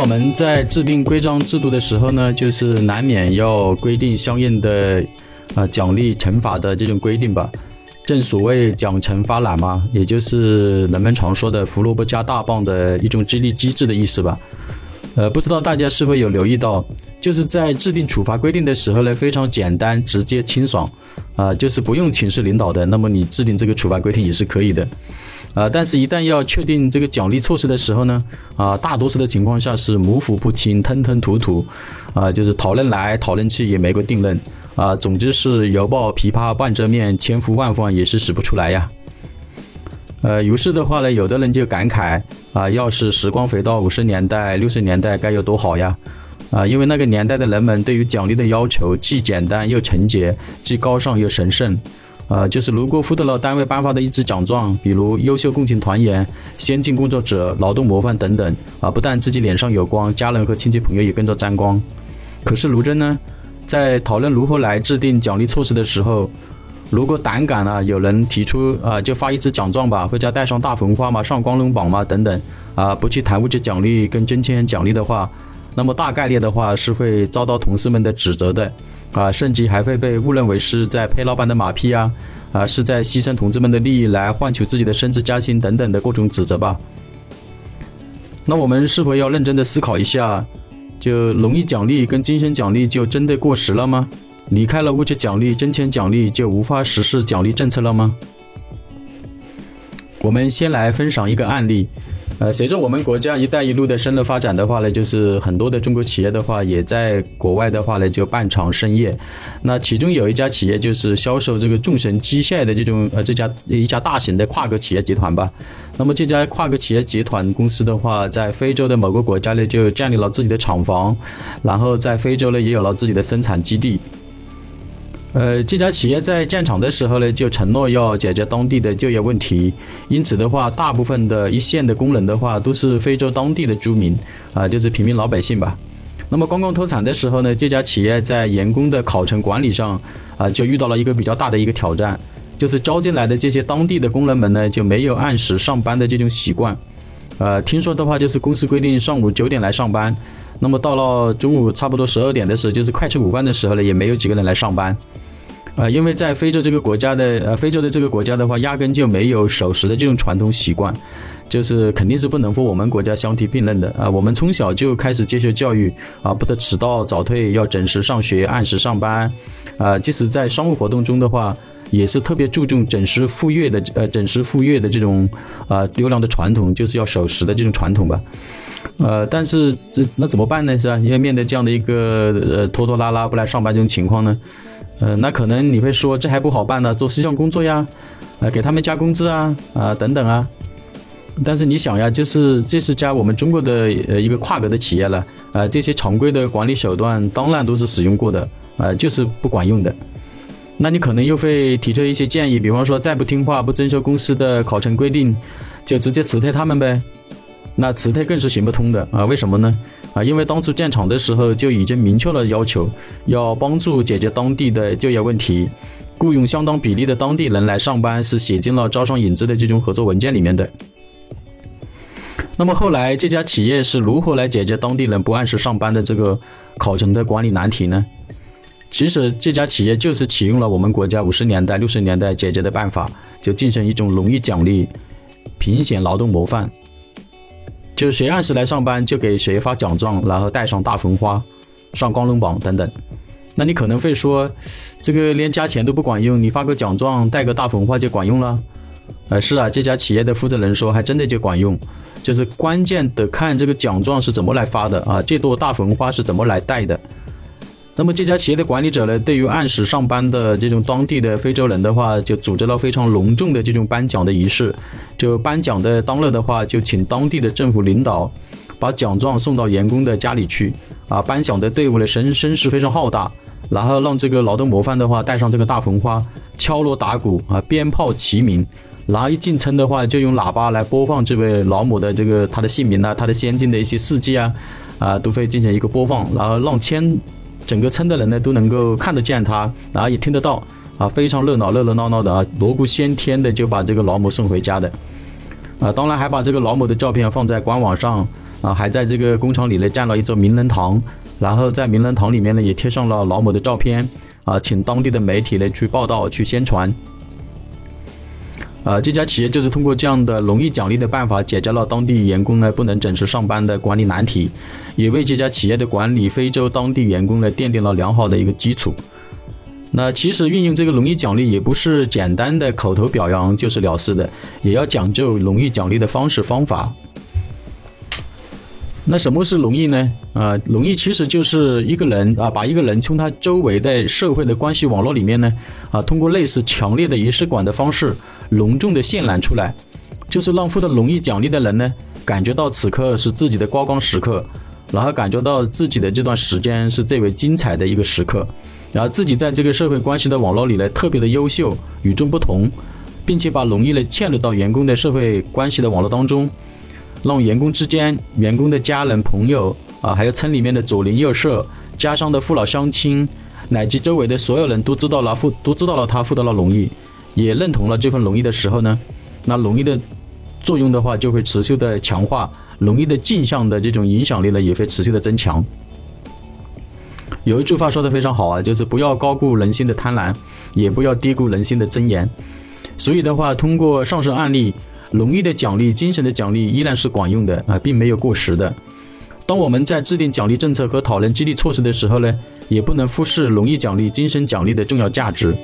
我们在制定规章制度的时候呢，就是难免要规定相应的啊奖励惩罚的这种规定吧。正所谓奖惩发懒嘛，也就是人们常说的“胡萝卜加大棒”的一种激励机制的意思吧。呃，不知道大家是否有留意到，就是在制定处罚规定的时候呢，非常简单、直接、清爽，啊，就是不用请示领导的，那么你制定这个处罚规定也是可以的。啊，但是，一旦要确定这个奖励措施的时候呢，啊，大多数的情况下是模糊不清、吞吞吐吐，啊，就是讨论来讨论去也没个定论，啊，总之是犹抱琵琶半遮面，千呼万唤也是使不出来呀。呃，于是的话呢，有的人就感慨啊，要是时光回到五十年代、六十年代，该有多好呀！啊，因为那个年代的人们对于奖励的要求既简单又纯洁，既高尚又神圣。啊，就是如果获得了单位颁发的一支奖状，比如优秀共青团员、先进工作者、劳动模范等等，啊，不但自己脸上有光，家人和亲戚朋友也跟着沾光。可是卢真呢，在讨论如何来制定奖励措施的时候，如果胆敢啊，有人提出啊，就发一支奖状吧，或者带上大红花嘛，上光荣榜嘛，等等，啊，不去谈物质奖励跟真钱奖励的话，那么大概率的话是会遭到同事们的指责的，啊，甚至还会被误认为是在拍老板的马屁啊，啊，是在牺牲同志们的利益来换取自己的升职加薪等等的各种指责吧。那我们是否要认真的思考一下，就荣誉奖励跟精神奖励就真的过时了吗？离开了物质奖励、真钱奖励，就无法实施奖励政策了吗？我们先来分享一个案例。呃，随着我们国家“一带一路”的深入发展的话呢，就是很多的中国企业的话，也在国外的话呢，就办厂生业。那其中有一家企业就是销售这个众神机械的这种呃，这家一家大型的跨国企业集团吧。那么这家跨国企业集团公司的话，在非洲的某个国家呢，就建立了自己的厂房，然后在非洲呢，也有了自己的生产基地。呃，这家企业在建厂的时候呢，就承诺要解决当地的就业问题，因此的话，大部分的一线的工人的话，都是非洲当地的居民，啊，就是平民老百姓吧。那么刚刚投产的时候呢，这家企业在员工的考勤管理上，啊，就遇到了一个比较大的一个挑战，就是招进来的这些当地的工人们呢，就没有按时上班的这种习惯，呃，听说的话就是公司规定上午九点来上班，那么到了中午差不多十二点的时候，就是快吃午饭的时候呢，也没有几个人来上班。啊，因为在非洲这个国家的呃，非洲的这个国家的话，压根就没有守时的这种传统习惯，就是肯定是不能和我们国家相提并论的啊。我们从小就开始接受教育啊，不得迟到早退，要准时上学，按时上班啊。即使在商务活动中的话，也是特别注重准时赴约的呃，准时赴约的这种啊优良的传统，就是要守时的这种传统吧。呃，但是这那怎么办呢？是吧？因为面对这样的一个呃拖拖拉拉不来上班这种情况呢？呃，那可能你会说这还不好办呢，做思想工作呀，啊，给他们加工资啊，啊，等等啊。但是你想呀，就是这是加我们中国的呃一个跨国的企业了，啊，这些常规的管理手段当然都是使用过的，啊，就是不管用的。那你可能又会提出一些建议，比方说再不听话，不遵守公司的考勤规定，就直接辞退他们呗。那辞退更是行不通的啊？为什么呢？啊，因为当初建厂的时候就已经明确了要求，要帮助解决当地的就业问题，雇佣相当比例的当地人来上班，是写进了招商引资的这种合作文件里面的。那么后来这家企业是如何来解决当地人不按时上班的这个考勤的管理难题呢？其实这家企业就是启用了我们国家五十年代、六十年代解决的办法，就进行一种荣誉奖励，评选劳动模范。就是谁按时来上班，就给谁发奖状，然后带上大红花，上光荣榜等等。那你可能会说，这个连加钱都不管用，你发个奖状，带个大红花就管用了？呃，是啊，这家企业的负责人说，还真的就管用。就是关键的看这个奖状是怎么来发的啊，这朵大红花是怎么来带的。那么这家企业的管理者呢，对于按时上班的这种当地的非洲人的话，就组织了非常隆重的这种颁奖的仪式。就颁奖的当日的话，就请当地的政府领导把奖状送到员工的家里去。啊，颁奖的队伍呢声声势非常浩大，然后让这个劳动模范的话带上这个大红花，敲锣打鼓啊，鞭炮齐鸣。然后一进村的话，就用喇叭来播放这位老母的这个他的姓名啊，他的先进的一些事迹啊，啊，都会进行一个播放，然后让千。整个村的人呢都能够看得见他，然后也听得到，啊，非常热闹，热热闹闹的啊，锣鼓喧天的就把这个老母送回家的，啊，当然还把这个老母的照片放在官网上，啊，还在这个工厂里呢建了一座名人堂，然后在名人堂里面呢也贴上了老某的照片，啊，请当地的媒体呢去报道、去宣传。呃，这家企业就是通过这样的荣誉奖励的办法，解决了当地员工呢不能准时上班的管理难题，也为这家企业的管理非洲当地员工呢奠定了良好的一个基础。那其实运用这个荣誉奖励也不是简单的口头表扬就是了事的，也要讲究荣誉奖励的方式方法。那什么是荣誉呢？啊，荣誉其实就是一个人啊，把一个人从他周围的社会的关系网络里面呢，啊，通过类似强烈的仪式感的方式，隆重的渲染出来，就是让获得荣誉奖励的人呢，感觉到此刻是自己的高光时刻，然后感觉到自己的这段时间是最为精彩的一个时刻，然后自己在这个社会关系的网络里呢，特别的优秀，与众不同，并且把荣誉呢嵌入到员工的社会关系的网络当中。让员工之间、员工的家人、朋友啊，还有村里面的左邻右舍、家乡的父老乡亲，乃至周围的所有人都知道了获都知道了他获得了荣誉，也认同了这份荣誉的时候呢，那荣誉的作用的话就会持续的强化，荣誉的镜像的这种影响力呢也会持续的增强。有一句话说的非常好啊，就是不要高估人心的贪婪，也不要低估人心的尊严。所以的话，通过上述案例。荣誉的奖励、精神的奖励依然是管用的啊，并没有过时的。当我们在制定奖励政策和讨论激励措施的时候呢，也不能忽视荣誉奖励、精神奖励的重要价值。